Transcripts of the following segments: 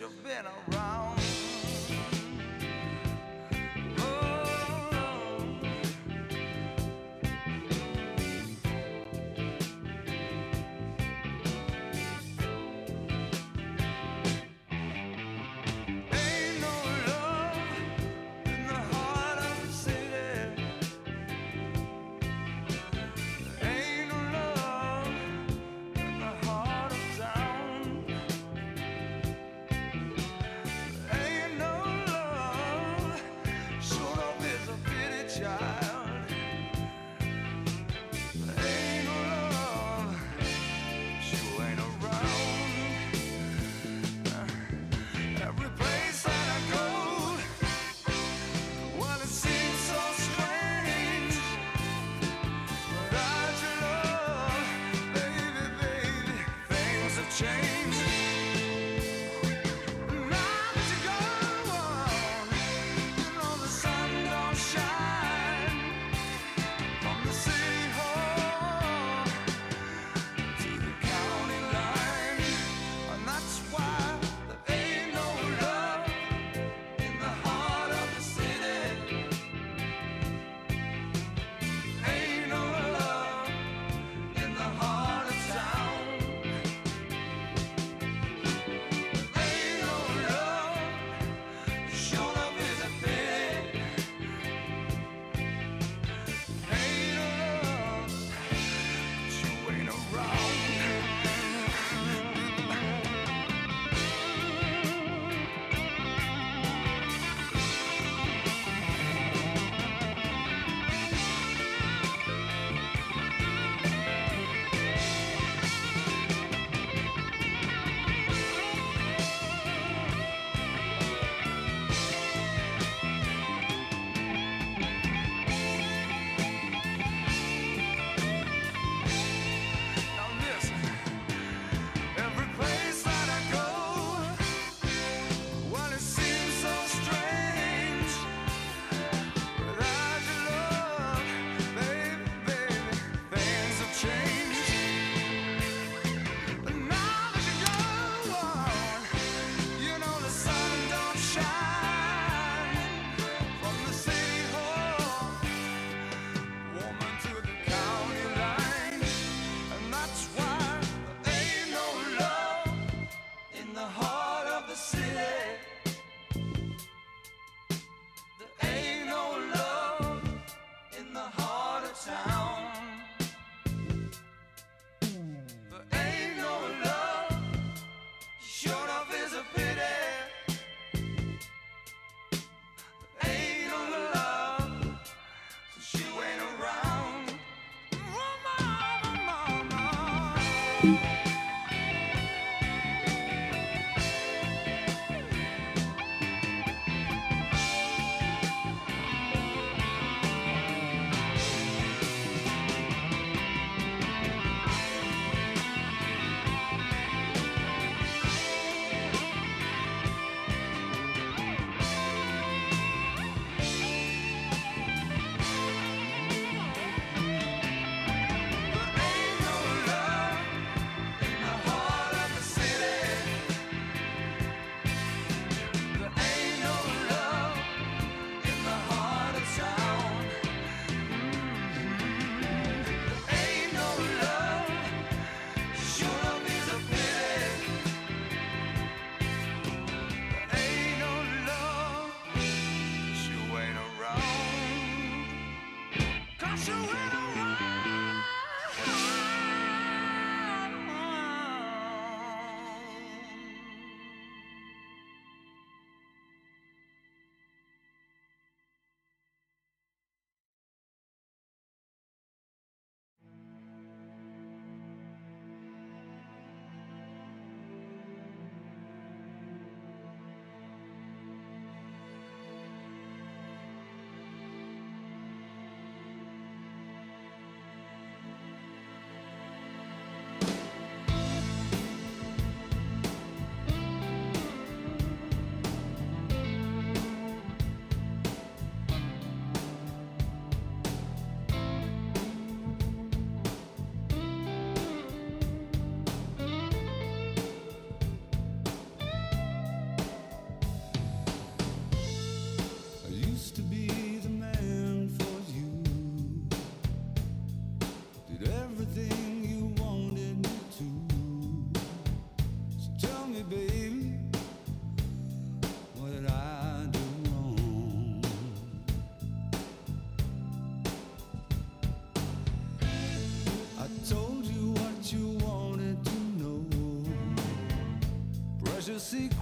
you've been around.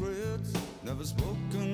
secrets never spoken